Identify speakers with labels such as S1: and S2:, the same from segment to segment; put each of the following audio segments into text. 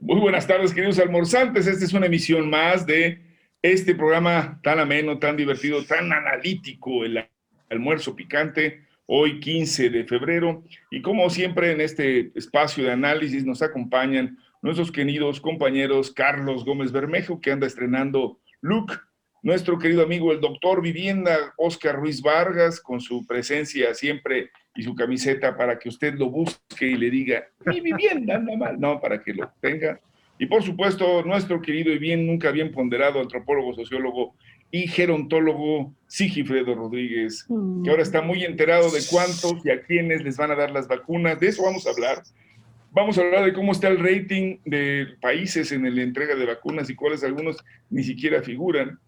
S1: Muy buenas tardes, queridos almorzantes. Esta es una emisión más de este programa tan ameno, tan divertido, tan analítico, el almuerzo picante, hoy 15 de febrero. Y como siempre en este espacio de análisis nos acompañan nuestros queridos compañeros Carlos Gómez Bermejo, que anda estrenando Look, nuestro querido amigo el doctor Vivienda Oscar Ruiz Vargas, con su presencia siempre y su camiseta para que usted lo busque y le diga, mi vivienda anda mal, no, para que lo tenga. Y por supuesto, nuestro querido y bien, nunca bien ponderado antropólogo, sociólogo y gerontólogo Sigifredo Rodríguez, que ahora está muy enterado de cuántos y a quiénes les van a dar las vacunas. De eso vamos a hablar. Vamos a hablar de cómo está el rating de países en la entrega de vacunas y cuáles algunos ni siquiera figuran.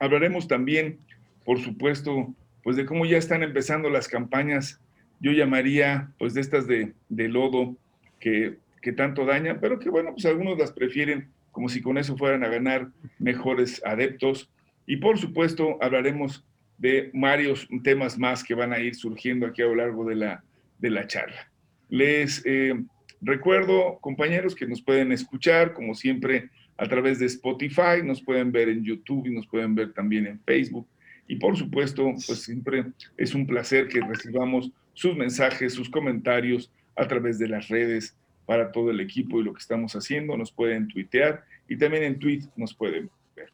S1: Hablaremos también, por supuesto, pues de cómo ya están empezando las campañas, yo llamaría pues de estas de, lodo que, que, tanto dañan, pero que bueno, pues algunos las prefieren como si con eso fueran a ganar mejores adeptos. Y por supuesto hablaremos de varios temas más que van a ir surgiendo aquí a lo largo de la, de la charla. Les eh, recuerdo, compañeros, que nos pueden escuchar, como siempre, a través de Spotify, nos pueden ver en YouTube y nos pueden ver también en Facebook y por supuesto, pues siempre es un placer que recibamos sus mensajes, sus comentarios a través de las redes para todo el equipo y lo que estamos haciendo. Nos pueden tuitear y también en tweet nos pueden ver.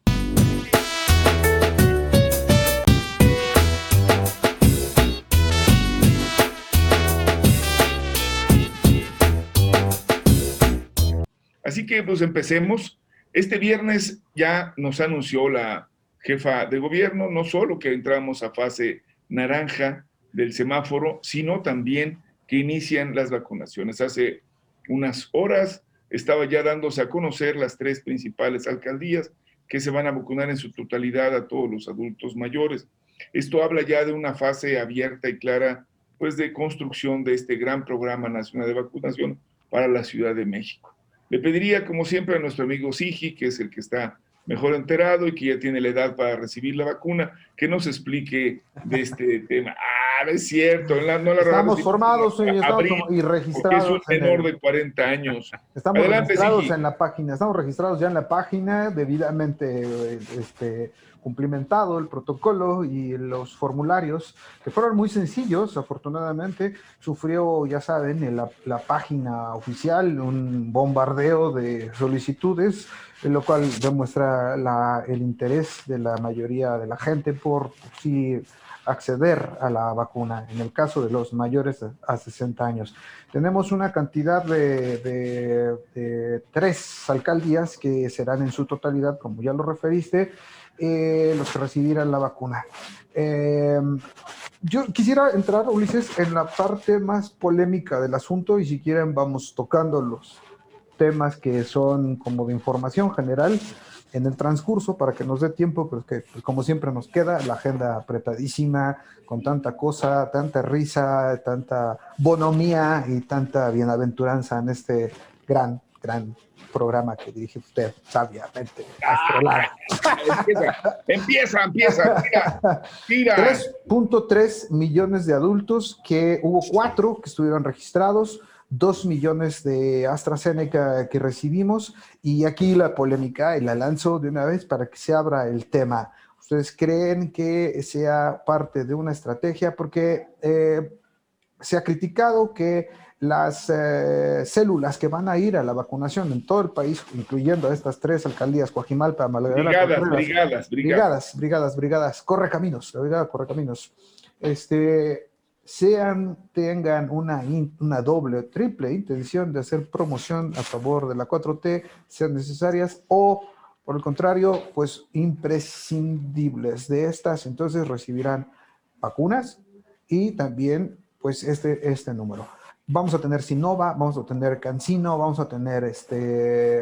S1: Así que pues empecemos. Este viernes ya nos anunció la jefa de gobierno, no solo que entramos a fase naranja del semáforo, sino también que inician las vacunaciones. Hace unas horas estaba ya dándose a conocer las tres principales alcaldías que se van a vacunar en su totalidad a todos los adultos mayores. Esto habla ya de una fase abierta y clara, pues, de construcción de este gran programa nacional de vacunación para la Ciudad de México. Le pediría, como siempre, a nuestro amigo Sigi, que es el que está mejor enterado y que ya tiene la edad para recibir la vacuna, que nos explique de este tema. Ah, es cierto, no la
S2: Estamos formados y registrados.
S1: es un menor de 40 años.
S2: Estamos registrados en la página, estamos registrados ya en la página, debidamente este, cumplimentado el protocolo y los formularios, que fueron muy sencillos, afortunadamente, sufrió, ya saben, en la, la página oficial un bombardeo de solicitudes, lo cual demuestra la, el interés de la mayoría de la gente por sí acceder a la vacuna, en el caso de los mayores a 60 años. Tenemos una cantidad de, de tres alcaldías que serán en su totalidad, como ya lo referiste, eh, los que recibirán la vacuna. Eh, yo quisiera entrar, Ulises, en la parte más polémica del asunto y si quieren vamos tocando los temas que son como de información general en el transcurso para que nos dé tiempo, pero que pues, como siempre nos queda la agenda apretadísima, con tanta cosa, tanta risa, tanta bonomía y tanta bienaventuranza en este gran, gran programa que dirige usted sabiamente.
S1: Ah, empieza, empieza, tira,
S2: 3.3 millones de adultos, que hubo cuatro que estuvieron registrados, 2 millones de AstraZeneca que recibimos, y aquí la polémica, y la lanzo de una vez para que se abra el tema. ¿Ustedes creen que sea parte de una estrategia? Porque eh, se ha criticado que las eh, células que van a ir a la vacunación en todo el país, incluyendo estas tres alcaldías, Coajimalpa, Malagueña,
S1: brigadas, brigadas,
S2: brigadas, brigadas, brigadas, corre caminos, la brigada corre caminos, este, sean, tengan una, una doble o triple intención de hacer promoción a favor de la 4T, sean necesarias, o por el contrario, pues imprescindibles. De estas, entonces recibirán vacunas y también pues este, este número vamos a tener Sinova, vamos a tener Cancino, vamos a tener, este,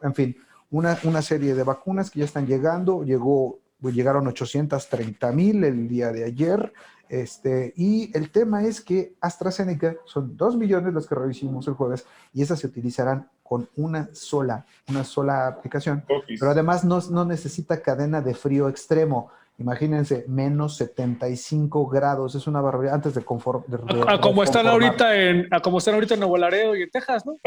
S2: en fin, una, una serie de vacunas que ya están llegando. Llegó, llegaron 830 mil el día de ayer. Este, y el tema es que AstraZeneca son 2 millones los que revisamos el jueves y esas se utilizarán con una sola, una sola aplicación. Pero además no, no necesita cadena de frío extremo. Imagínense, menos 75 grados, es una barbaridad antes de confort.
S3: a, como están ahorita en, a como están ahorita en Nuevo Laredo y en Texas, ¿no?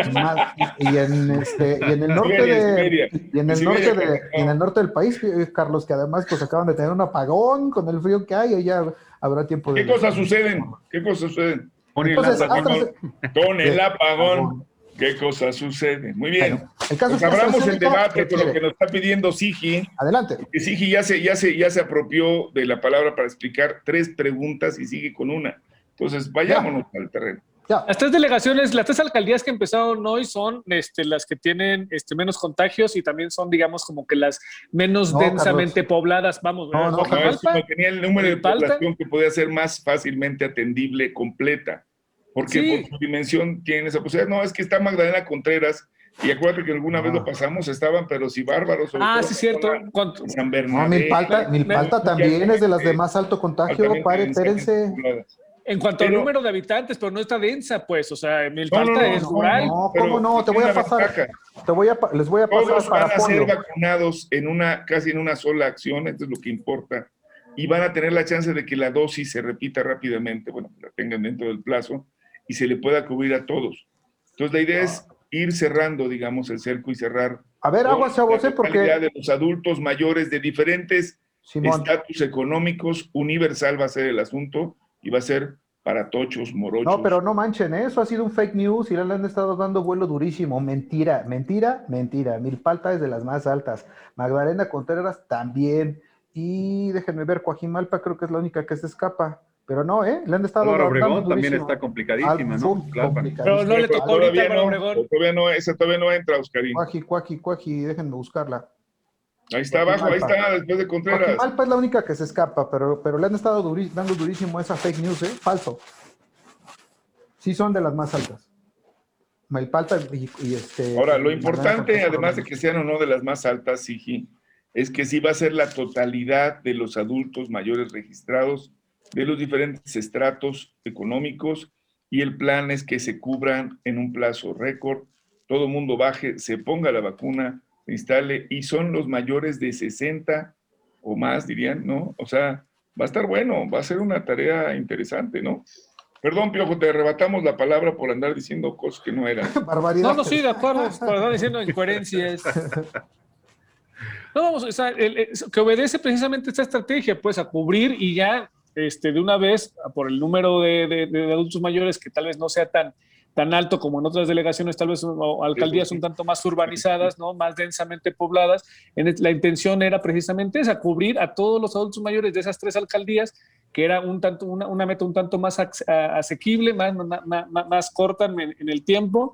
S2: y, en este, y en el norte de, y en el norte de, en el norte del país, eh, Carlos, que además pues acaban de tener un apagón con el frío que hay, y ya habrá tiempo
S1: de. ¿Qué cosas suceden? ¿Qué cosas suceden? Con el apagón. Con el apagón. ¿Qué cosas suceden? Muy bien. el caso pues abramos el debate con lo que nos está pidiendo Sigi.
S2: Adelante.
S1: Que Sigi ya se, ya, se, ya se apropió de la palabra para explicar tres preguntas y sigue con una. Entonces, vayámonos al terreno.
S3: Las tres delegaciones, las tres alcaldías que empezaron hoy son este, las que tienen este, menos contagios y también son, digamos, como que las menos densamente pobladas. Vamos,
S1: no, no, no tenía el número de población que podía ser más fácilmente atendible completa porque por su dimensión tiene esa posibilidad. No, es que está Magdalena Contreras, y acuérdate que alguna vez lo ah. pasamos, estaban, pero si bárbaros.
S3: Ah, sí, cierto.
S2: San Bernardo. No, Milpalta, Milpalta también es de las de más alto contagio, pare, espérense.
S3: En cuanto al número de habitantes, pero no está densa, pues, o sea, Milpalta es rural.
S2: No, ¿cómo no? Te voy a pasar, te voy a, les voy a pasar
S1: Todos van a ser vacunados en una, casi en una sola acción, esto es lo que importa, y van a tener la chance de que la dosis se repita rápidamente, bueno, la tengan dentro del plazo, y se le pueda cubrir a todos. Entonces la idea es ir cerrando, digamos, el cerco y cerrar.
S2: A ver, agua chavos, ¿eh? porque
S1: de los adultos mayores de diferentes estatus económicos, universal va a ser el asunto y va a ser para tochos, morochos.
S2: No, pero no manchen, ¿eh? eso ha sido un fake news y le han estado dando vuelo durísimo. Mentira, mentira, mentira. Milpalta es de las más altas. Magdalena Contreras también. Y déjenme ver, Coajimalpa creo que es la única que se escapa. Pero no, ¿eh? Le han estado
S4: Álvaro Obregón también está complicadísima, ¿no?
S3: Pero no le tocó ahorita a Obregón.
S1: Todavía no, esa todavía no entra, Oscarín.
S2: Cuaji, cuaji, cuaji, déjenme buscarla.
S1: Ahí está abajo, ahí está, después de Contreras.
S2: Malpa es la única que se escapa, pero, pero le han estado dando durísimo esa fake news, ¿eh? Falso. Sí son de las más altas. Malpalta y, y este...
S1: Ahora, lo importante, además de que sean o no de las más altas, Sigi, es que sí va a ser la totalidad de los adultos mayores registrados de los diferentes estratos económicos y el plan es que se cubran en un plazo récord, todo el mundo baje, se ponga la vacuna, se instale y son los mayores de 60 o más, dirían, ¿no? O sea, va a estar bueno, va a ser una tarea interesante, ¿no? Perdón, Piojo, te arrebatamos la palabra por andar diciendo cosas que no eran.
S3: Barbaridad. No, no, sí, de acuerdo, por andar diciendo incoherencias. No, vamos, o sea, que obedece precisamente esta estrategia, pues, a cubrir y ya este, de una vez, por el número de, adultos mayores que tal vez no sea tan, tan alto como en otras delegaciones, tal vez o alcaldías un tanto más urbanizadas, ¿no? más densamente pobladas. La intención era precisamente esa, cubrir a todos los adultos mayores de esas tres alcaldías, que era un tanto, una, meta un tanto más asequible, más, más, corta en, el tiempo,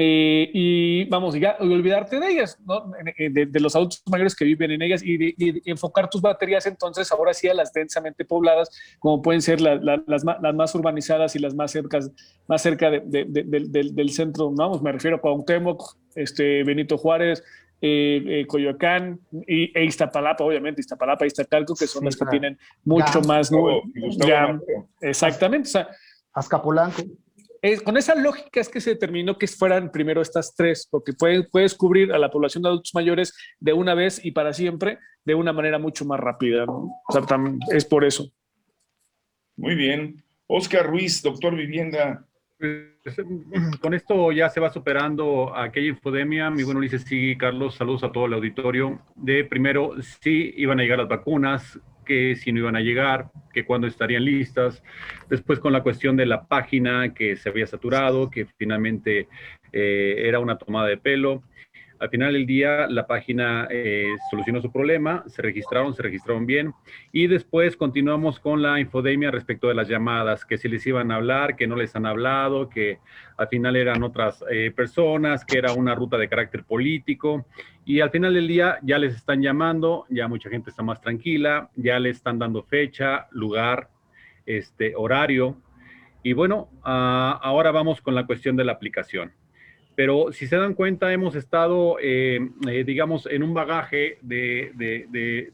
S3: eh, y vamos, ya olvidarte de ellas, ¿no? de, los adultos mayores que viven en ellas y, enfocar tus baterías entonces ahora sí a las densamente pobladas, como pueden ser las, las, más urbanizadas y las más, cercas, más cerca del, centro, vamos, me refiero a Cuauhtémoc, este, Benito Juárez, eh, eh, Coyoacán y, e Iztapalapa, obviamente, Iztapalapa y Iztacalco, que son las que tienen mucho más, ¿no? exactamente, o sea,
S2: Azcapolanco
S3: con esa lógica es que se determinó que fueran primero estas tres, porque puedes, cubrir a la población de adultos mayores de una vez y para siempre de una manera mucho más rápida. O sea, es por eso.
S1: Muy bien. Oscar Ruiz, doctor Vivienda.
S4: Pues, con esto ya se va superando aquella infodemia. Mi bueno dice sí, Carlos, saludos a todo el auditorio. De primero, sí iban a llegar las vacunas, que si no iban a llegar, que cuándo estarían listas. Después con la cuestión de la página que se había saturado, que finalmente eh, era una tomada de pelo. Al final del día, la página eh, solucionó su problema, se registraron, se registraron bien y después continuamos con la infodemia respecto de las llamadas, que si les iban a hablar, que no les han hablado, que al final eran otras eh, personas, que era una ruta de carácter político y al final del día ya les están llamando, ya mucha gente está más tranquila, ya le están dando fecha, lugar, este, horario y bueno, ah, ahora vamos con la cuestión de la aplicación pero si se dan cuenta, hemos estado, eh, eh, digamos, en un bagaje de,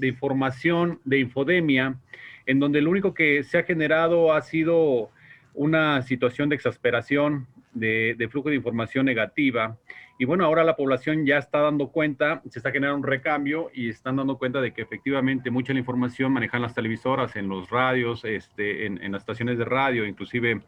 S4: información, de infodemia, en donde lo único que se ha generado ha sido una situación de exasperación, de, flujo de información negativa. Y bueno, ahora la población ya está dando cuenta, se está generando un recambio y están dando cuenta de que efectivamente mucha la información manejan las televisoras, en los radios, este, en, las estaciones de radio, inclusive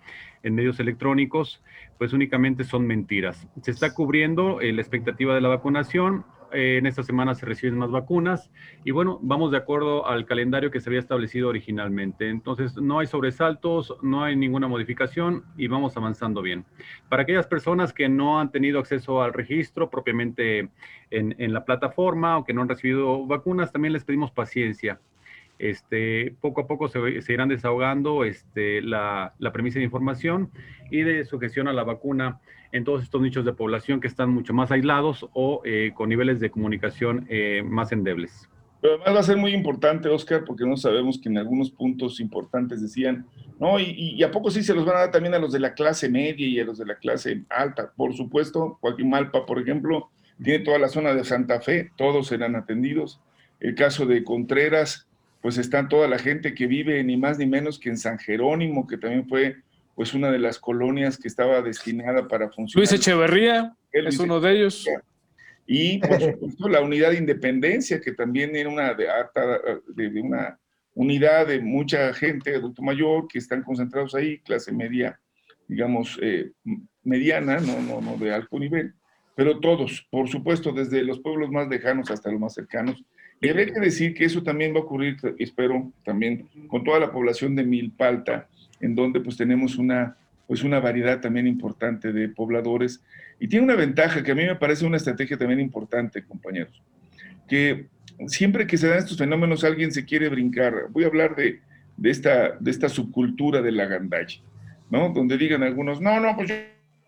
S4: en medios electrónicos, pues únicamente son mentiras. Se está cubriendo eh, la expectativa de la vacunación, eh, en esta semana se reciben más vacunas y bueno, vamos de acuerdo al calendario que se había establecido originalmente. Entonces, no hay sobresaltos, no hay ninguna modificación y vamos avanzando bien. Para aquellas personas que no han tenido acceso al registro propiamente en, la plataforma o que no han recibido vacunas, también les pedimos paciencia. Este, poco a poco se, irán desahogando este, la, la, premisa de información y de sujeción a la vacuna en todos estos nichos de población que están mucho más aislados o eh, con niveles de comunicación eh, más endebles.
S1: Pero además va a ser muy importante, Oscar, porque no sabemos que en algunos puntos importantes decían, no, y, a poco sí se los van a dar también a los de la clase media y a los de la clase alta. Por supuesto, Joaquín Malpa, por ejemplo, tiene toda la zona de Santa Fe, todos serán atendidos. El caso de Contreras, pues está toda la gente que vive ni más ni menos que en San Jerónimo, que también fue pues una de las colonias que estaba destinada para funcionar.
S3: Luis Echeverría es uno de ellos.
S1: Y por supuesto la unidad de independencia, que también era una de, de, una unidad de mucha gente, adulto mayor, que están concentrados ahí, clase media, digamos, eh, mediana, no, no, no de alto nivel, pero todos, por supuesto, desde los pueblos más lejanos hasta los más cercanos, y habría que decir que eso también va a ocurrir, espero, también con toda la población de Milpalta, en donde pues tenemos una, pues una variedad también importante de pobladores. Y tiene una ventaja que a mí me parece una estrategia también importante, compañeros, que siempre que se dan estos fenómenos alguien se quiere brincar. Voy a hablar de, de esta, de esta subcultura de la gandalla, ¿no? Donde digan algunos, no, no, pues yo,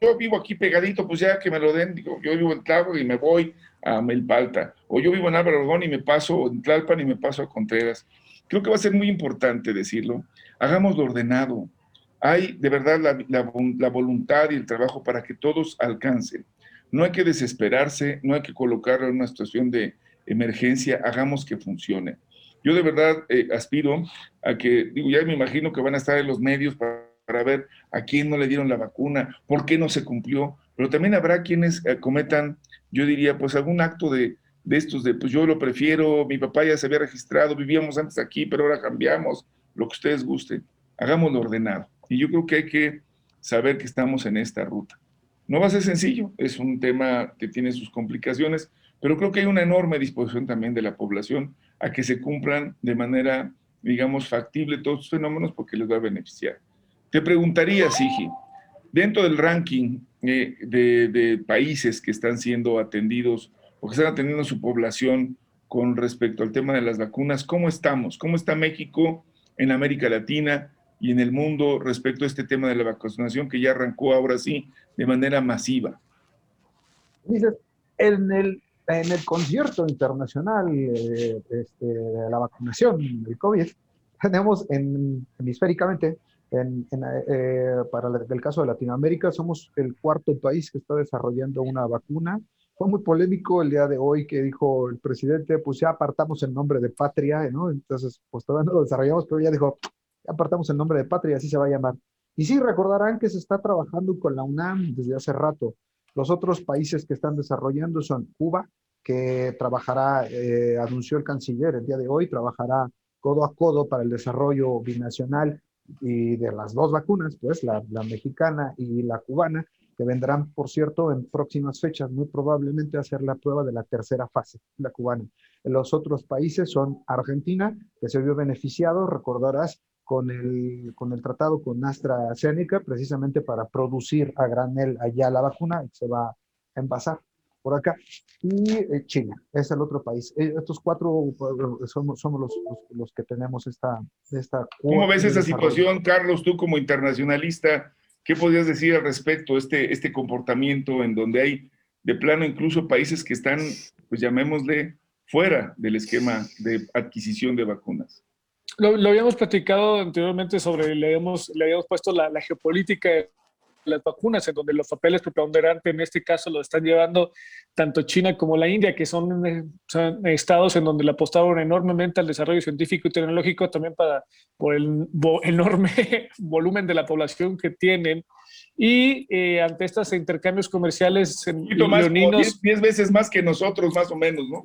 S1: yo, vivo aquí pegadito, pues ya que me lo den, digo, yo vivo en Tlago y me voy a Melpalta, o yo vivo en Álvaro Obregón y me paso en Tlalpan y me paso a Contreras. Creo que va a ser muy importante decirlo. Hagámoslo ordenado. Hay de verdad la, voluntad y el trabajo para que todos alcancen. No hay que desesperarse, no hay que colocarlo en una situación de emergencia, hagamos que funcione. Yo de verdad eh, aspiro a que, digo, ya me imagino que van a estar en los medios para, para, ver a quién no le dieron la vacuna, por qué no se cumplió, pero también habrá quienes eh, cometan yo diría, pues algún acto de, de estos de, pues yo lo prefiero, mi papá ya se había registrado, vivíamos antes aquí, pero ahora cambiamos, lo que ustedes gusten, hagámoslo ordenado. Y yo creo que hay que saber que estamos en esta ruta. No va a ser sencillo, es un tema que tiene sus complicaciones, pero creo que hay una enorme disposición también de la población a que se cumplan de manera, digamos, factible todos los fenómenos porque les va a beneficiar. Te preguntaría, Sigi, dentro del ranking eh, de, países que están siendo atendidos o que están atendiendo su población con respecto al tema de las vacunas, ¿cómo estamos? ¿Cómo está México en América Latina y en el mundo respecto a este tema de la vacunación que ya arrancó ahora sí de manera masiva?
S2: En el, en el concierto internacional eh, este, de la vacunación del COVID, tenemos en, hemisféricamente en, en, eh, para el, caso de Latinoamérica, somos el cuarto país que está desarrollando una vacuna. Fue muy polémico el día de hoy que dijo el presidente, pues ya apartamos el nombre de patria, ¿no? Entonces, pues todavía no lo desarrollamos, pero ya dijo, ya apartamos el nombre de patria, así se va a llamar. Y sí, recordarán que se está trabajando con la UNAM desde hace rato. Los otros países que están desarrollando son Cuba, que trabajará, eh, anunció el canciller el día de hoy, trabajará codo a codo para el desarrollo binacional y de las dos vacunas, pues la, la, mexicana y la cubana, que vendrán, por cierto, en próximas fechas, muy probablemente a hacer la prueba de la tercera fase, la cubana. Los otros países son Argentina, que se vio beneficiado, recordarás, con el, con el tratado con AstraZeneca, precisamente para producir a granel allá la vacuna, que se va a envasar por acá, y eh, China, es el otro país. Eh, estos cuatro eh, somos, somos los, los, los, que tenemos esta... esta
S1: ¿Cómo ves esa situación, Carlos, tú como internacionalista? ¿Qué podrías decir al respecto, este, este comportamiento en donde hay de plano incluso países que están, pues llamémosle, fuera del esquema de adquisición de vacunas?
S3: Lo, habíamos platicado anteriormente sobre, le habíamos, le habíamos puesto la, la geopolítica las vacunas, en donde los papeles preponderantes en este caso lo están llevando tanto China como la India, que son, son, estados en donde le apostaron enormemente al desarrollo científico y tecnológico, también para, por el enorme volumen de la población que tienen y eh, ante estos intercambios comerciales
S1: leoninos... 10 veces más que nosotros, más o menos, ¿no?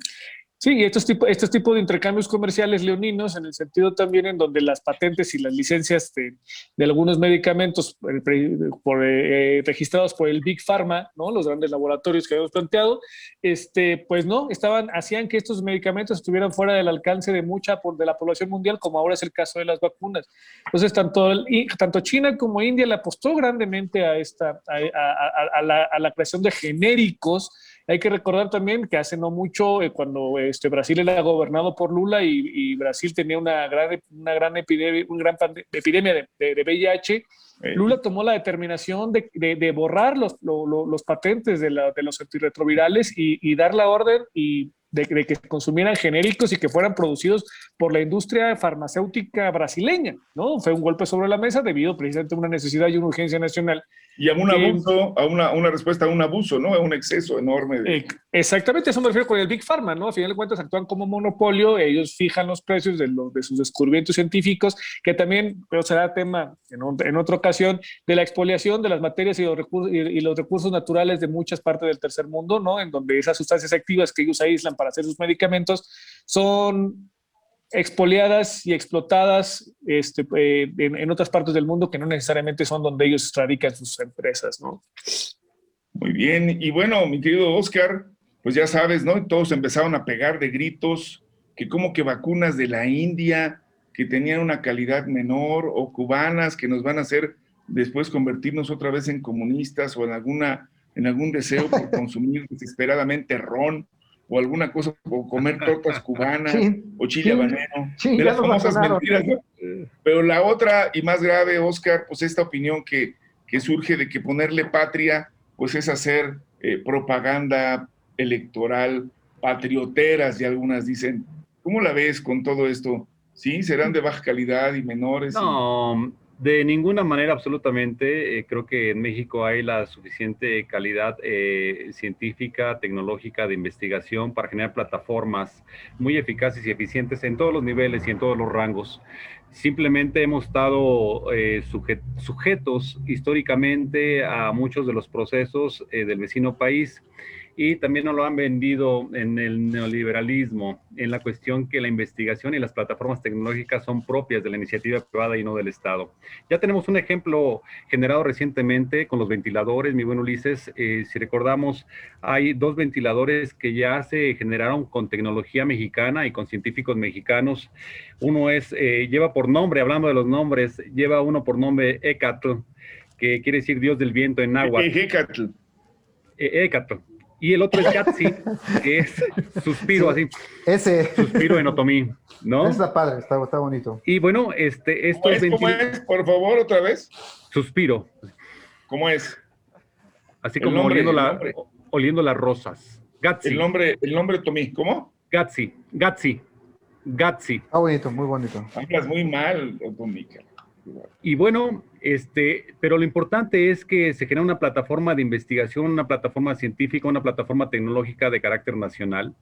S3: Sí, estos tipos estos tipos de intercambios comerciales leoninos, en el sentido también en donde las patentes y las licencias de, algunos medicamentos eh, por, eh, registrados por el Big Pharma, ¿no? los grandes laboratorios que habíamos planteado, este, pues no, estaban, hacían que estos medicamentos estuvieran fuera del alcance de mucha de la población mundial, como ahora es el caso de las vacunas. Entonces, tanto, tanto China como India le apostó grandemente a, esta, a, la, a la creación de genéricos hay que recordar también que hace no mucho, eh, cuando este, Brasil era gobernado por Lula y, Brasil tenía una gran, una gran epidemia, una gran epidemia de, de, VIH, Lula tomó la determinación de, de borrar los, los, patentes de, la, de, los antirretrovirales y, y dar la orden y de, que consumieran genéricos y que fueran producidos por la industria farmacéutica brasileña, ¿no? Fue un golpe sobre la mesa debido precisamente a una necesidad y una urgencia nacional
S1: y a un abuso, a una, una, respuesta a un abuso, ¿no? A un exceso enorme. De...
S3: exactamente, eso me refiero con el Big Pharma, ¿no? A final de cuentas actúan como monopolio, ellos fijan los precios de, de sus descubrimientos científicos, que también, pero será tema en, en, otra ocasión, de la expoliación de las materias y los, recursos, y, los recursos naturales de muchas partes del tercer mundo, ¿no? En donde esas sustancias activas que ellos aíslan para hacer sus medicamentos son expoliadas y explotadas este, eh, en, otras partes del mundo que no necesariamente son donde ellos radican sus empresas, ¿no?
S1: Muy bien, y bueno, mi querido Oscar, pues ya sabes, ¿no? Todos empezaron a pegar de gritos que como que vacunas de la India que tenían una calidad menor o cubanas que nos van a hacer después convertirnos otra vez en comunistas o en alguna en algún deseo por consumir desesperadamente ron o alguna cosa, o comer tortas cubanas, o chile habanero, de las famosas mentiras. Pero la otra y más grave, Oscar, pues esta opinión que, que surge de que ponerle patria, pues es hacer eh, propaganda electoral, patrioteras, y algunas dicen. ¿Cómo la ves con todo esto? ¿Sí? ¿Serán de baja calidad y menores?
S4: No, de ninguna manera, absolutamente. Eh, creo que en México hay la suficiente calidad eh, científica, tecnológica, de investigación para generar plataformas muy eficaces y eficientes en todos los niveles y en todos los rangos. Simplemente hemos estado eh, sujetos históricamente a muchos de los procesos del vecino país y también nos lo han vendido en el neoliberalismo, en la cuestión que la investigación y las plataformas tecnológicas son propias de la iniciativa privada y no del Estado. Ya tenemos un ejemplo generado recientemente con los ventiladores, mi buen Ulises. Eh, si recordamos, hay dos ventiladores que ya se generaron con tecnología mexicana y con científicos mexicanos. Uno es, eh, lleva por nombre, hablando de los nombres, lleva uno por nombre Ecatl, que quiere decir Dios del viento en agua.
S1: Ecatl.
S4: Ecatl y el otro es Yatsi, que es suspiro así.
S2: Ese.
S4: Suspiro en otomí, ¿no?
S2: Está padre, está, está bonito.
S4: Y bueno, este, esto
S1: es, ¿Cómo es? Por favor, otra vez.
S4: Suspiro.
S1: ¿Cómo es?
S4: Así como oliendo, la, oliendo las rosas.
S1: Gatsi. El nombre, el nombre Tomí, ¿cómo?
S4: Gatsi, Gatsi, Gatsi.
S2: Está bonito, muy bonito.
S1: Hablas muy mal, Otomica.
S4: Y bueno, este, pero lo importante es que se genera una plataforma de investigación, una plataforma científica, una plataforma tecnológica de carácter nacional.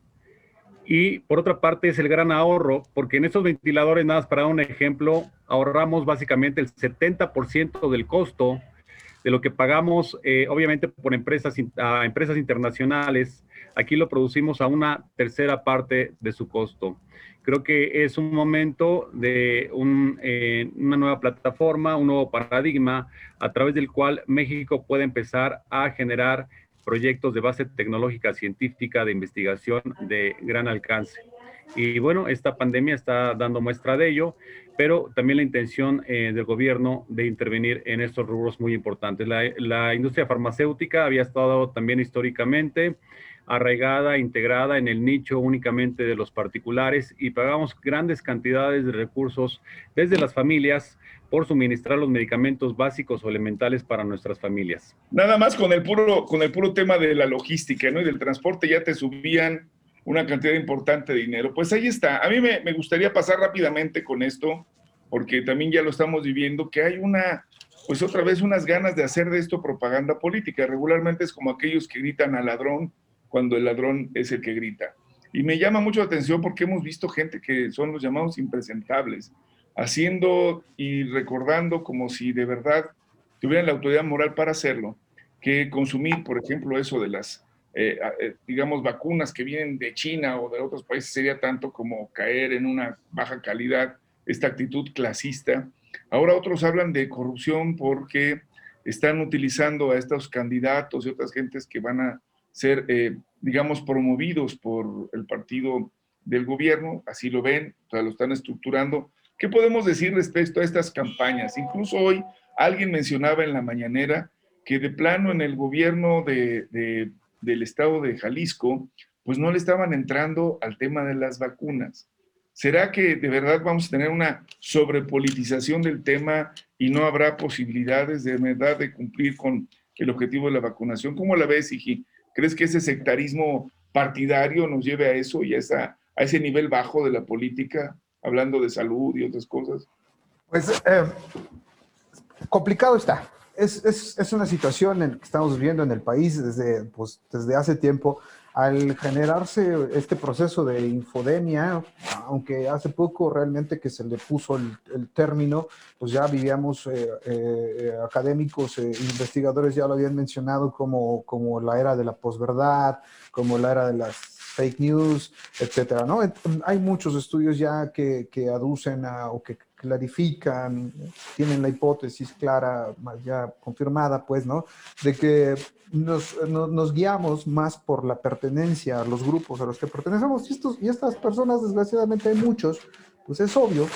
S4: Y por otra parte es el gran ahorro, porque en estos ventiladores, nada más para dar un ejemplo, ahorramos básicamente el 70% del costo de lo que pagamos, eh, obviamente por empresas, a empresas internacionales. Aquí lo producimos a una tercera parte de su costo. Creo que es un momento de eh, una nueva plataforma, un nuevo paradigma a través del cual México puede empezar a generar proyectos de base tecnológica, científica, de investigación de gran alcance. Y bueno, esta pandemia está dando muestra de ello, pero también la intención eh, del gobierno de intervenir en estos rubros muy importantes. La, la industria farmacéutica había estado también históricamente arraigada, integrada en el nicho únicamente de los particulares y pagamos grandes cantidades de recursos desde las familias por suministrar los medicamentos básicos o elementales para nuestras familias.
S1: Nada más con el puro, con el puro tema de la logística ¿no? y del transporte ya te subían una cantidad importante de dinero. Pues ahí está. A mí me, me gustaría pasar rápidamente con esto, porque también ya lo estamos viviendo, que hay una, pues otra vez unas ganas de hacer de esto propaganda política. Regularmente es como aquellos que gritan al ladrón cuando el ladrón es el que grita. Y me llama mucho la atención porque hemos visto gente que son los llamados impresentables, haciendo y recordando como si de verdad tuvieran la autoridad moral para hacerlo, que consumir, por ejemplo, eso de las, eh, eh, digamos, vacunas que vienen de China o de otros países sería tanto como caer en una baja calidad, esta actitud clasista. Ahora otros hablan de corrupción porque están utilizando a estos candidatos y otras gentes que van a ser, eh, digamos, promovidos por el partido del gobierno, así lo ven, o sea, lo están estructurando. ¿Qué podemos decir respecto a estas campañas? Incluso hoy alguien mencionaba en la mañanera que de plano en el gobierno de, del estado de Jalisco, pues no le estaban entrando al tema de las vacunas. ¿Será que de verdad vamos a tener una sobrepolitización del tema y no habrá posibilidades de verdad de cumplir con el objetivo de la vacunación? ¿Cómo la ves, Iji? ¿Crees que ese sectarismo partidario nos lleve a eso y a, esa, a ese nivel bajo de la política, hablando de salud y otras cosas?
S2: Pues eh, complicado está. Es, es, es, una situación en que estamos viviendo en el país desde, pues, desde hace tiempo al generarse este proceso de infodemia, aunque hace poco realmente que se le puso el, término, pues ya vivíamos, eh, eh, académicos, e investigadores ya lo habían mencionado como, como la era de la posverdad, como la era de las fake news, etcétera, ¿no? Hay muchos estudios ya que, que aducen a, o que clarifican, tienen la hipótesis clara, ya confirmada, pues, ¿no? De que nos, nos, guiamos más por la pertenencia a los grupos a los que pertenecemos. Y, estos, y estas personas, desgraciadamente, hay muchos, pues es obvio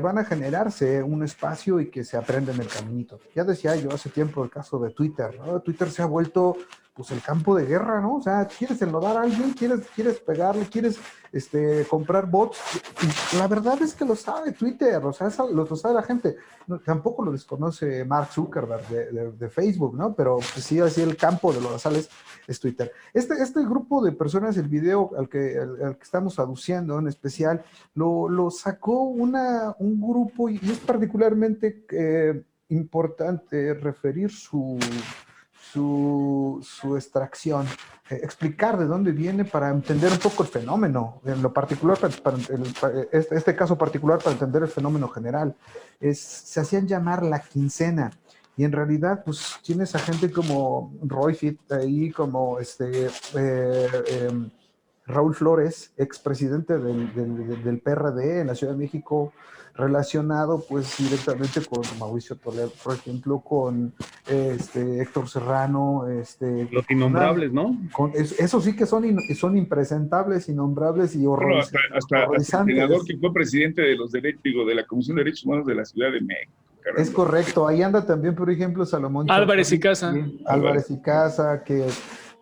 S2: van a generarse un espacio y que se aprenden el caminito. Ya decía yo hace tiempo el caso de Twitter, ¿no? Twitter se ha vuelto pues el campo de guerra, ¿no? O sea, quieres enlodar a alguien, quieres, quieres pegarle, quieres este, comprar bots. Y la verdad es que lo sabe Twitter, o sea, lo, sabe la gente. tampoco lo desconoce Mark Zuckerberg de, Facebook, ¿no? Pero pues, sí, así el campo de los sales es Twitter. Este, este grupo de personas, el video al que, al, que estamos aduciendo en especial, lo, lo sacó una, un grupo y, es particularmente eh, importante referir su su, extracción, eh, explicar de dónde viene para entender un poco el fenómeno, en lo particular, para, este, este, caso particular para entender el fenómeno general, es, se hacían llamar la quincena. Y en realidad, pues tienes a gente como Roy Fit ahí, como este, eh, em, Raúl Flores, expresidente del, del, del, PRD en la Ciudad de México, relacionado pues directamente con Mauricio Toledo, por ejemplo, con este, Héctor Serrano. Este,
S4: Los innombrables, ¿no?
S2: Con, eso sí que son, son impresentables, innombrables y horrorosos.
S1: hasta, hasta, el senador que fue presidente de los derechos, de la Comisión de Derechos Humanos de la Ciudad de México.
S2: Es correcto, ahí anda también, por ejemplo, Salomón.
S3: Álvarez y Casa.
S2: Álvarez y Casa, que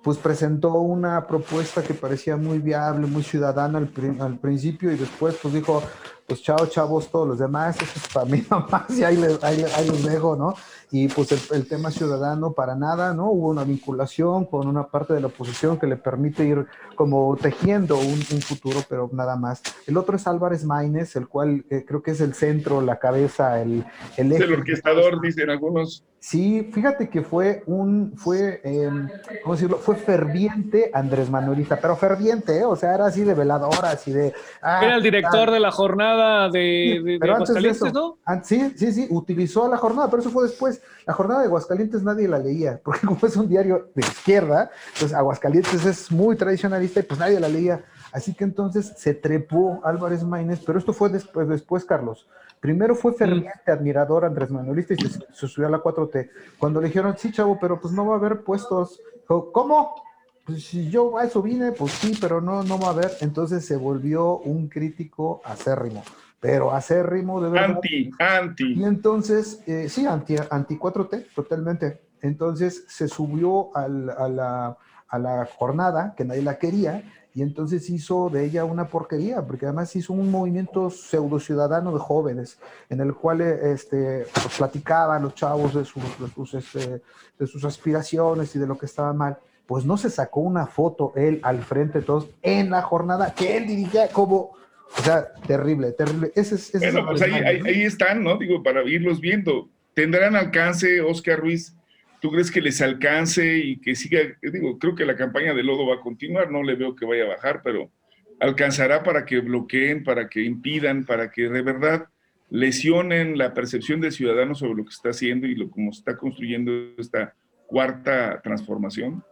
S2: pues presentó una propuesta que parecía muy viable, muy ciudadana al, al principio y después pues dijo, pues chao chavos todos los demás, eso es para mí nomás y ahí, les, ahí, ahí los dejo, ¿no? Y pues el, tema ciudadano para nada, ¿no? Hubo una vinculación con una parte de la oposición que le permite ir como tejiendo un, futuro, pero nada más. El otro es Álvarez Maínez, el cual eh, creo que es el centro, la cabeza, el,
S1: el eje. El orquestador, dicen algunos.
S2: Sí, fíjate que fue un, fue, em, ¿cómo decirlo? Fue ferviente Andrés Manuelista, pero ferviente, ¿eh? o sea, era así de veladora, así de...
S3: Ah, era el director de la jornada de, de,
S2: pero antes de eso, ¿no? sí, sí, sí, utilizó la jornada, pero eso fue después. La jornada de Aguascalientes nadie la leía, porque como es un diario de izquierda, pues Aguascalientes es muy tradicionalista y pues nadie la leía. Así que entonces se trepó Álvarez Maínez, pero esto fue después, después Carlos. Primero fue ferviente admirador Andrés Manuelista y se, subió a la 4T. Cuando le dijeron, sí, chavo, pero pues no va a haber puestos. ¿Cómo? Pues si yo a eso vine, pues sí, pero no, no va a haber. Entonces se volvió un crítico acérrimo, pero acérrimo de verdad.
S1: Anti, anti.
S2: Y entonces, eh, sí, anti, anti 4T, totalmente. Entonces se subió a, la, a la jornada, que nadie la quería, y entonces hizo de ella una porquería, porque además hizo un movimiento pseudo ciudadano de jóvenes, en el cual este, pues, platicaban los chavos de sus, de sus, este, de sus aspiraciones y de lo que estaba mal. Pues no se sacó una foto él al frente de todos en la jornada que él dirigía como, o sea, terrible, terrible. Ese, ese
S1: bueno, pues ahí, ahí, ahí, están, ¿no? Digo, para irlos viendo. ¿Tendrán alcance, Oscar Ruiz, ¿Tú crees que les alcance y que siga? Digo, creo que la campaña de lodo va a continuar, no le veo que vaya a bajar, pero alcanzará para que bloqueen, para que impidan, para que de verdad lesionen la percepción del ciudadano sobre lo que está haciendo y lo cómo está construyendo esta cuarta transformación?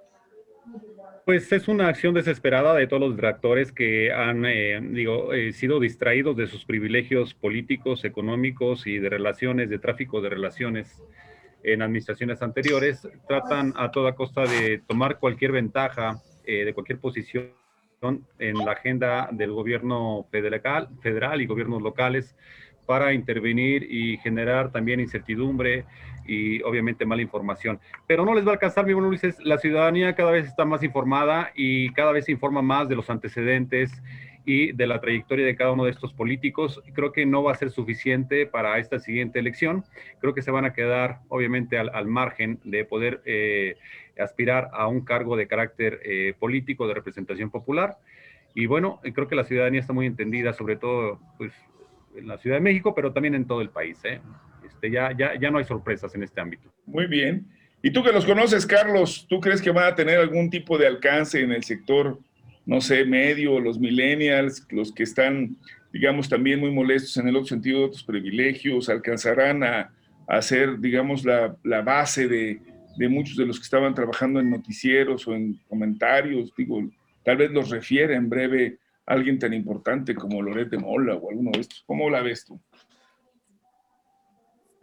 S4: Pues es una acción desesperada de todos los detractores que han eh, digo, eh, sido distraídos de sus privilegios políticos, económicos y de relaciones, de tráfico de relaciones en administraciones anteriores. Tratan a toda costa de tomar cualquier ventaja eh, de cualquier posición en la agenda del gobierno federal, federal y gobiernos locales para intervenir y generar también incertidumbre y obviamente mala información. Pero no les va a alcanzar, mi buen Ulises, la ciudadanía cada vez está más informada y cada vez se informa más de los antecedentes y de la trayectoria de cada uno de estos políticos. Creo que no va a ser suficiente para esta siguiente elección. Creo que se van a quedar, obviamente, al, margen de poder eh, aspirar a un cargo de carácter eh, político, de representación popular. Y bueno, creo que la ciudadanía está muy entendida, sobre todo pues, en la Ciudad de México, pero también en todo el país. ¿eh? Este, ya, ya, ya no hay sorpresas en este ámbito.
S1: Muy bien. Y tú que los conoces, Carlos, ¿tú crees que van a tener algún tipo de alcance en el sector, no sé, medio, los millennials, los que están, digamos, también muy molestos en el otro sentido de otros privilegios, alcanzarán a, a ser, digamos, la, la base de, de, muchos de los que estaban trabajando en noticieros o en comentarios? Digo, tal vez los refiere en breve alguien tan importante como Loret de Mola o alguno de estos. ¿Cómo la ves tú?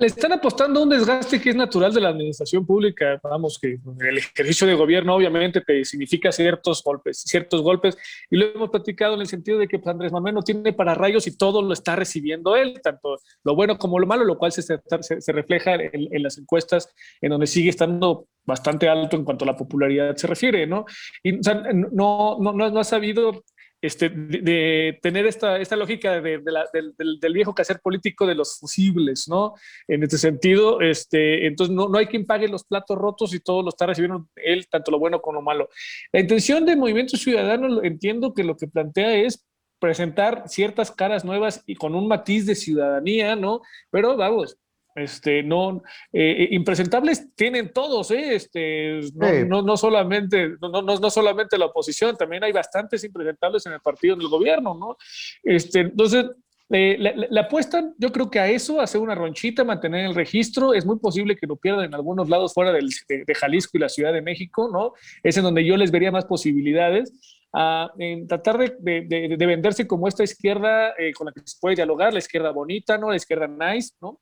S3: Le están apostando un desgaste que es natural de la administración pública. Vamos, que el ejercicio de gobierno obviamente te significa ciertos golpes, ciertos golpes. Y lo hemos platicado en el sentido de que pues, Andrés Manuel no tiene para rayos y todo lo está recibiendo él, tanto lo bueno como lo malo, lo cual se, se, refleja en, las encuestas, en donde sigue estando bastante alto en cuanto a la popularidad se refiere, ¿no? Y o sea, no, no, no, ha sabido este, de, tener esta, esta lógica de, del, viejo quehacer político de los fusibles, ¿no? En este sentido, este, entonces no, no hay quien pague los platos rotos y todo lo está recibiendo él, tanto lo bueno como lo malo. La intención del Movimiento Ciudadano, entiendo que lo que plantea es presentar ciertas caras nuevas y con un matiz de ciudadanía, ¿no? Pero vamos, este, no, eh, impresentables tienen todos, ¿eh? este, no, no, solamente, no, no, no, solamente la oposición, también hay bastantes impresentables en el partido del gobierno, ¿no? Este, entonces, eh, le, apuestan, yo creo que a eso, hacer una ronchita, mantener el registro, es muy posible que lo pierdan en algunos lados fuera del, de, Jalisco y la Ciudad de México, ¿no? Es en donde yo les vería más posibilidades. A, en tratar de, de, de, venderse como esta izquierda con la que se puede dialogar, la izquierda bonita, ¿no? La izquierda nice, ¿no?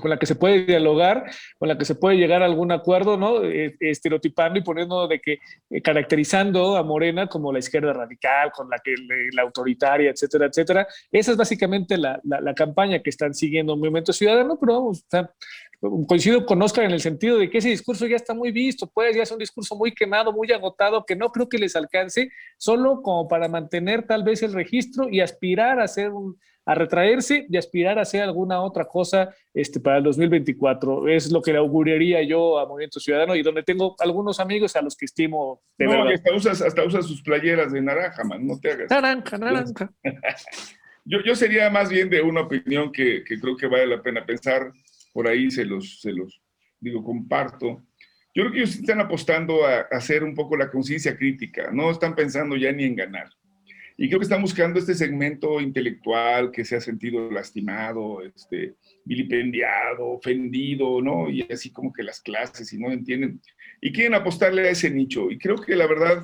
S3: Con la que se puede dialogar, con la que se puede llegar a algún acuerdo, ¿no? Eh, estereotipando y poniendo de que, eh, caracterizando a Morena como la izquierda radical, con la que la autoritaria, etcétera, etcétera. Esa es básicamente la, la, campaña que están siguiendo Movimiento Ciudadano, pero vamos, coincido con Oscar en el sentido de que ese discurso ya está muy visto, puede ya es un discurso muy quemado, muy agotado, que no creo que les alcance, solo como para mantener tal vez el registro y aspirar a ser un a retraerse y aspirar a hacer alguna otra cosa este, para el 2024. Es lo que le auguraría yo a Movimiento Ciudadano y donde tengo algunos amigos a los que estimo
S1: de no, Hasta usas, hasta usas sus playeras de naranja, man, no te hagas.
S3: Naranja, naranja.
S1: yo, yo sería más bien de una opinión que, que, creo que vale la pena pensar, por ahí se los, se los digo, comparto. Yo creo que ellos están apostando a hacer un poco la conciencia crítica, no están pensando ya ni en ganar. Y creo que están buscando este segmento intelectual que se ha sentido lastimado, este, vilipendiado, ofendido, ¿no? Y así como que las clases y no entienden. Y quieren apostarle a ese nicho. Y creo que la verdad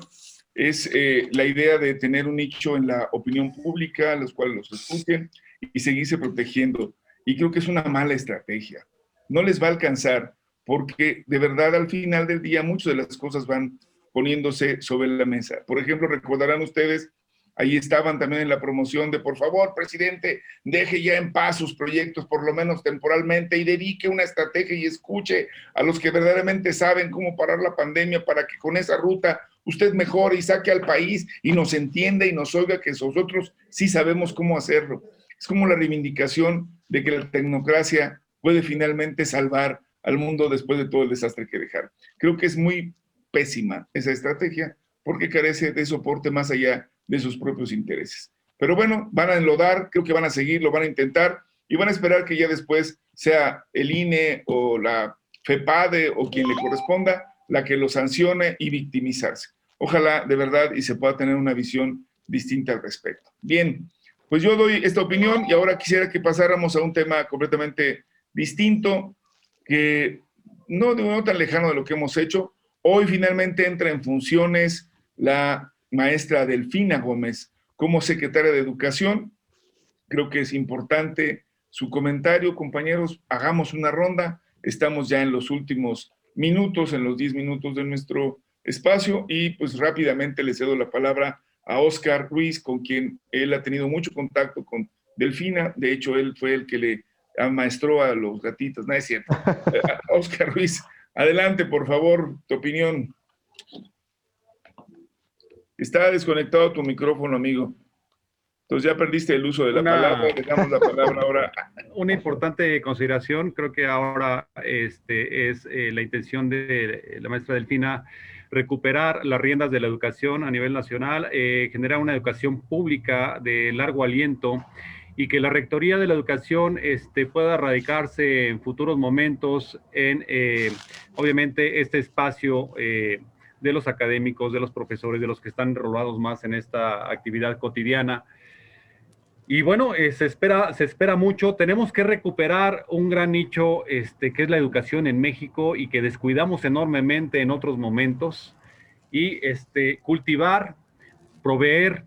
S1: es eh, la idea de tener un nicho en la opinión pública, los cuales los escuchen y seguirse protegiendo. Y creo que es una mala estrategia. No les va a alcanzar porque de verdad al final del día muchas de las cosas van poniéndose sobre la mesa. Por ejemplo, recordarán ustedes Ahí estaban también en la promoción de, por favor, presidente, deje ya en paz sus proyectos, por lo menos temporalmente, y dedique una estrategia y escuche a los que verdaderamente saben cómo parar la pandemia para que con esa ruta usted mejore y saque al país y nos entienda y nos oiga que nosotros sí sabemos cómo hacerlo. Es como la reivindicación de que la tecnocracia puede finalmente salvar al mundo después de todo el desastre que dejaron. Creo que es muy pésima esa estrategia porque carece de soporte más allá de sus propios intereses. Pero bueno, van a enlodar, creo que van a seguir, lo van a intentar y van a esperar que ya después sea el INE o la FEPADE o quien le corresponda la que lo sancione y victimizarse. Ojalá de verdad y se pueda tener una visión distinta al respecto. Bien, pues yo doy esta opinión y ahora quisiera que pasáramos a un tema completamente distinto, que no, no tan lejano de lo que hemos hecho. Hoy finalmente entra en funciones la maestra Delfina Gómez como secretaria de Educación. Creo que es importante su comentario, compañeros. Hagamos una ronda. Estamos ya en los últimos minutos, en los 10 minutos de nuestro espacio y pues rápidamente le cedo la palabra a Oscar Ruiz, con quien él ha tenido mucho contacto con Delfina. De hecho, él fue el que le amaestró a los gatitos. No es cierto. Oscar Ruiz, adelante, por favor, tu opinión. Está desconectado tu micrófono, amigo. Entonces ya perdiste el uso de la palabra, le damos la palabra ahora.
S4: Una importante consideración, creo que ahora este, es eh, la intención de la maestra Delfina recuperar las riendas de la educación a nivel nacional, eh, generar una educación pública de largo aliento y que la Rectoría de la Educación este, pueda radicarse en futuros momentos en, eh, obviamente, este espacio eh, de los académicos, de los profesores, de los que están enrolados más en esta actividad cotidiana. Y bueno, eh, se, espera, se espera mucho. Tenemos que recuperar un gran nicho este, que es la educación en México y que descuidamos enormemente en otros momentos. Y este, cultivar, proveer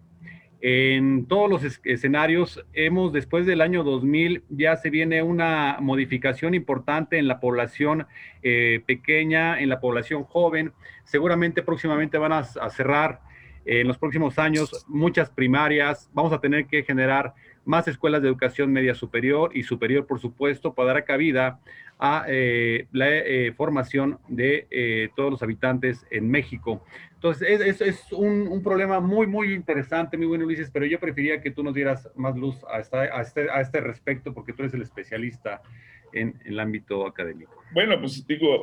S4: en todos los escenarios. Hemos, después del año 2000, ya se viene una modificación importante en la población eh, pequeña, en la población joven. Seguramente próximamente van a cerrar en los próximos años muchas primarias, vamos a tener que generar más escuelas de educación media superior y superior, por supuesto, para dar cabida a eh, la eh, formación de eh, todos los habitantes en México. Entonces, es, es, un, problema muy, muy interesante, muy bueno, Ulises, pero yo preferiría que tú nos dieras más luz a, esta, a, este, a este respecto, porque tú eres el especialista en, el ámbito académico.
S1: Bueno, pues digo,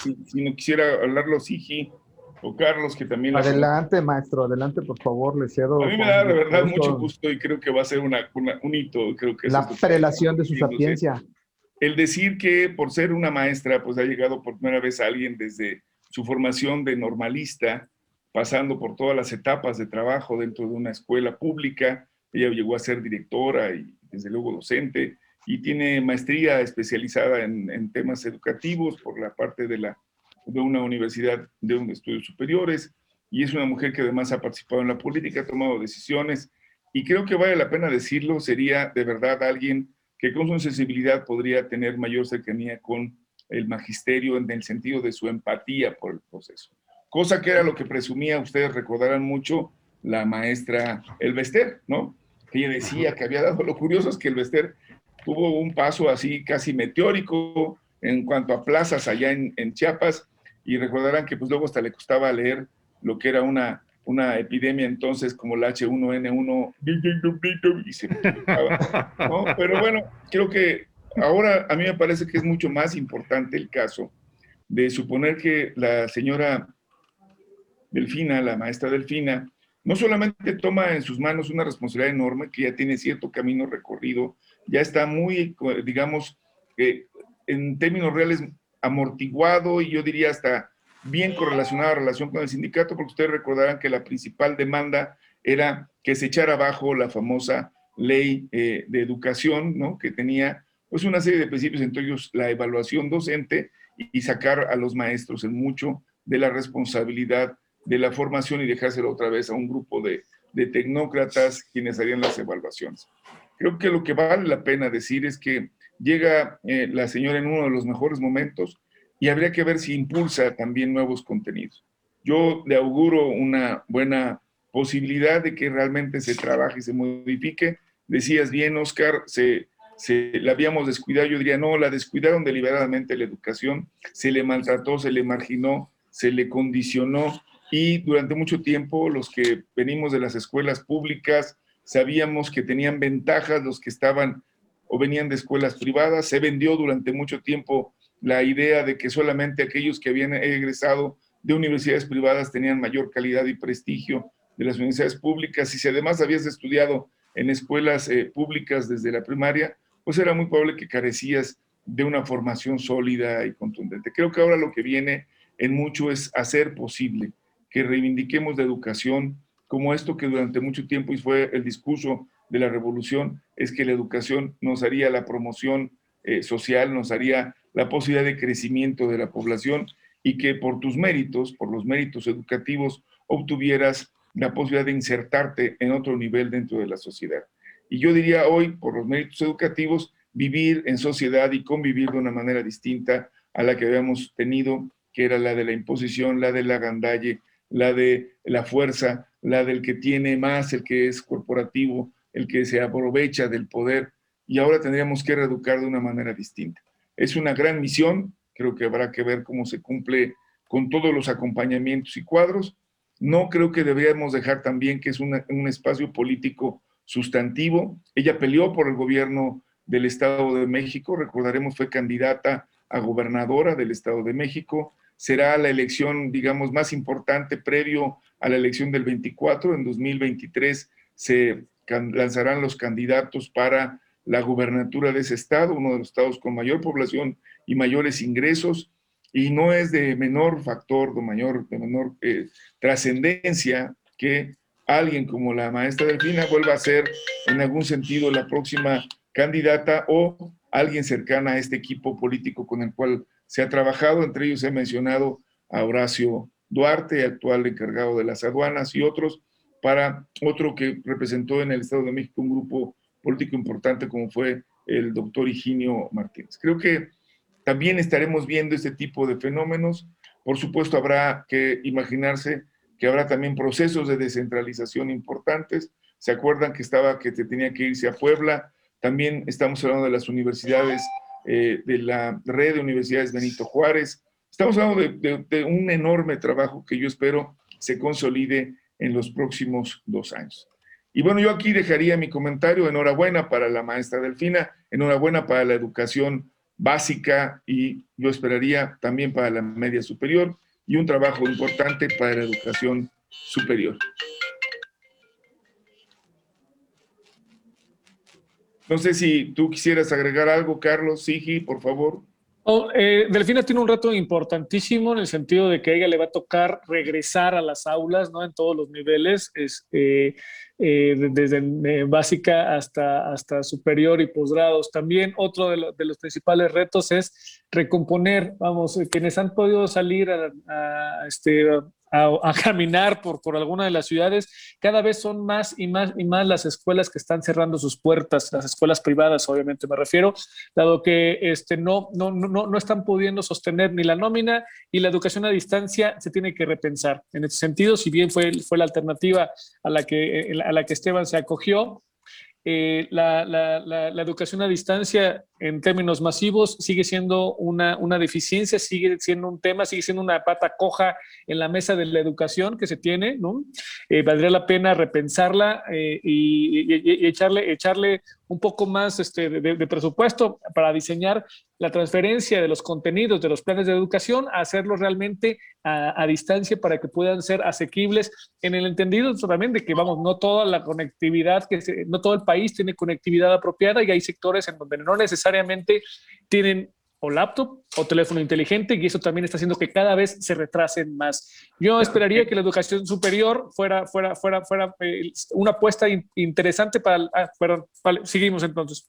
S1: Si, si, no quisiera hablarlo, sí, o Carlos, que también...
S2: Adelante, maestro, adelante, por favor, le cedo.
S1: A mí me da de verdad mucho gusto y creo que va a ser una, un hito. Creo que
S2: La prelación de su sapiencia.
S1: El decir que por ser una maestra, pues ha llegado por primera vez a alguien desde su formación de normalista, pasando por todas las etapas de trabajo dentro de una escuela pública. Ella llegó a ser directora y desde luego docente y tiene maestría especializada en, en temas educativos por la parte de la de una universidad de un estudios superiores y es una mujer que además ha participado en la política, ha tomado decisiones y creo que vale la pena decirlo, sería de verdad alguien que con su sensibilidad podría tener mayor cercanía con el magisterio en el sentido de su empatía por el proceso. Cosa que era lo que presumía, ustedes recordarán mucho, la maestra Elvester, ¿no? Ella decía que había dado, lo curioso es que Elvester tuvo un paso así casi meteórico en cuanto a plazas allá en, en Chiapas, y recordarán que pues luego hasta le costaba leer lo que era una, una epidemia entonces como la H1N1 y se. Pero bueno, creo que ahora a mí me parece que es mucho más importante el caso de suponer que la señora Delfina, la maestra Delfina, no solamente toma en sus manos una responsabilidad enorme, que ya tiene cierto camino recorrido, ya está muy, digamos, eh, en términos reales, amortiguado y yo diría hasta bien correlacionada a relación con el sindicato, porque ustedes recordarán que la principal demanda era que se echara abajo la famosa ley eh, de educación, ¿no? que tenía pues una serie de principios, entre ellos la evaluación docente y, sacar a los maestros en mucho de la responsabilidad de la formación y dejárselo otra vez a un grupo de, de tecnócratas quienes harían las evaluaciones. Creo que lo que vale la pena decir es que llega eh, la señora en uno de los mejores momentos y habría que ver si impulsa también nuevos contenidos. Yo le auguro una buena posibilidad de que realmente se trabaje y se modifique. Decías bien, Oscar, se, se la habíamos descuidado. Yo diría, no, la descuidaron deliberadamente la educación, se le maltrató, se le marginó, se le condicionó y durante mucho tiempo los que venimos de las escuelas públicas sabíamos que tenían ventajas los que estaban o venían de escuelas privadas. Se vendió durante mucho tiempo la idea de que solamente aquellos que habían egresado de universidades privadas tenían mayor calidad y prestigio de las universidades públicas. Y si además habías estudiado en escuelas eh, públicas desde la primaria, pues era muy probable que carecías de una formación sólida y contundente. Creo que ahora lo que viene en mucho es hacer posible que reivindiquemos la educación como esto que durante mucho tiempo y fue el discurso de la revolución, es que la educación nos haría la promoción eh, social, nos haría la posibilidad de crecimiento de la población y que por tus méritos, por los méritos educativos, obtuvieras la posibilidad de insertarte en otro nivel dentro de la sociedad. Y yo diría hoy, por los méritos educativos, vivir en sociedad y convivir de una manera distinta a la que habíamos tenido, que era la de la imposición, la de la gandalle, la de la fuerza, la del que tiene más, el que es corporativo, el que se aprovecha del poder, y ahora tendríamos que reeducar de una manera distinta. Es una gran misión, creo que habrá que ver cómo se cumple con todos los acompañamientos y cuadros. No creo que deberíamos dejar también que es un espacio político sustantivo. Ella peleó por el gobierno del Estado de México, recordaremos, fue candidata a gobernadora del Estado de México. Será la elección, digamos, más importante previo a la elección del 24. En 2023 se lanzarán los candidatos para la gubernatura de ese estado, uno de los estados con mayor población y mayores ingresos, y no es de menor factor, de mayor, de menor eh, trascendencia que alguien como la maestra Delfina vuelva a ser en algún sentido la próxima candidata o alguien cercana a este equipo político con el cual se ha trabajado. Entre ellos he mencionado a Horacio Duarte, actual encargado de las aduanas, y otros, para otro que representó en el Estado de México un grupo político importante como fue el doctor Higinio Martínez. Creo que también estaremos viendo este tipo de fenómenos. Por supuesto, habrá que imaginarse que habrá también procesos de descentralización importantes. ¿Se acuerdan que estaba que te tenía que irse a Puebla? También estamos hablando de las universidades, eh, de la red de universidades Benito Juárez. Estamos hablando de, de un enorme trabajo que yo espero se consolide en los próximos dos años. Y bueno, yo aquí dejaría mi comentario. Enhorabuena para la maestra Delfina, enhorabuena para la educación básica y yo esperaría también para la media superior y un trabajo importante para la educación superior. No sé si tú quisieras agregar algo, Carlos, Sigi, por favor.
S3: Oh, eh, Delfina tiene un reto importantísimo en el sentido de que a ella le va a tocar regresar a las aulas, ¿no? En todos los niveles. Es, eh, eh, desde eh, básica hasta, hasta superior y posgrados. También otro de, los principales retos es recomponer, vamos, quienes han podido salir a, este, a, caminar por, por alguna de las ciudades, cada vez son más y más y más las escuelas que están cerrando sus puertas, las escuelas privadas, obviamente me refiero, dado que este, no, no, no, no están pudiendo sostener ni la nómina y la educación a distancia se tiene que repensar. En ese sentido, si bien fue, fue la alternativa a la que, a la que Esteban se acogió, eh, la, la, educación a distancia en términos masivos sigue siendo una, una, deficiencia, sigue siendo un tema, sigue siendo una pata coja en la mesa de la educación que se tiene, ¿no? Eh, valdría la pena repensarla eh, y, echarle, echarle un poco más este, de, presupuesto para diseñar la transferencia de los contenidos de los planes de educación, a hacerlos realmente a, distancia para que puedan ser asequibles en el entendido también de que, vamos, no toda la conectividad, que no todo el país tiene conectividad apropiada y hay sectores en donde no necesariamente tienen o laptop o teléfono inteligente y eso también está haciendo que cada vez se retrasen más. Yo esperaría que la educación superior fuera, fuera, fuera, fuera eh, una apuesta interesante para... Ah, perdón, seguimos entonces.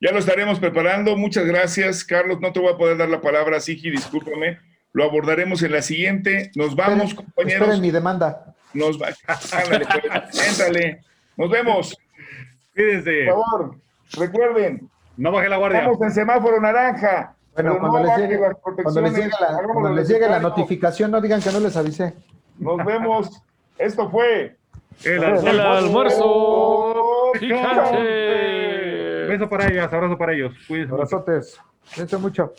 S1: Ya lo estaremos preparando. Muchas gracias, Carlos. No te voy a poder dar la palabra, Sigi, discúlpame. Lo abordaremos en la siguiente. Nos vamos, compañeros.
S2: Esperen mi demanda.
S1: Nos va. Ándale, pues, Nos vemos.
S4: Cuídense.
S1: Por favor, recuerden.
S4: No baje la guardia.
S1: Estamos en semáforo naranja.
S2: Bueno, cuando, les llegue, cuando, les llegue, la, notificación, no digan que no les avisé.
S1: Nos vemos. Esto fue
S3: el, almuerzo
S4: Beso para ellas, abrazo para ellos.
S2: Cuídense. Abrazotes. Cuídense mucho.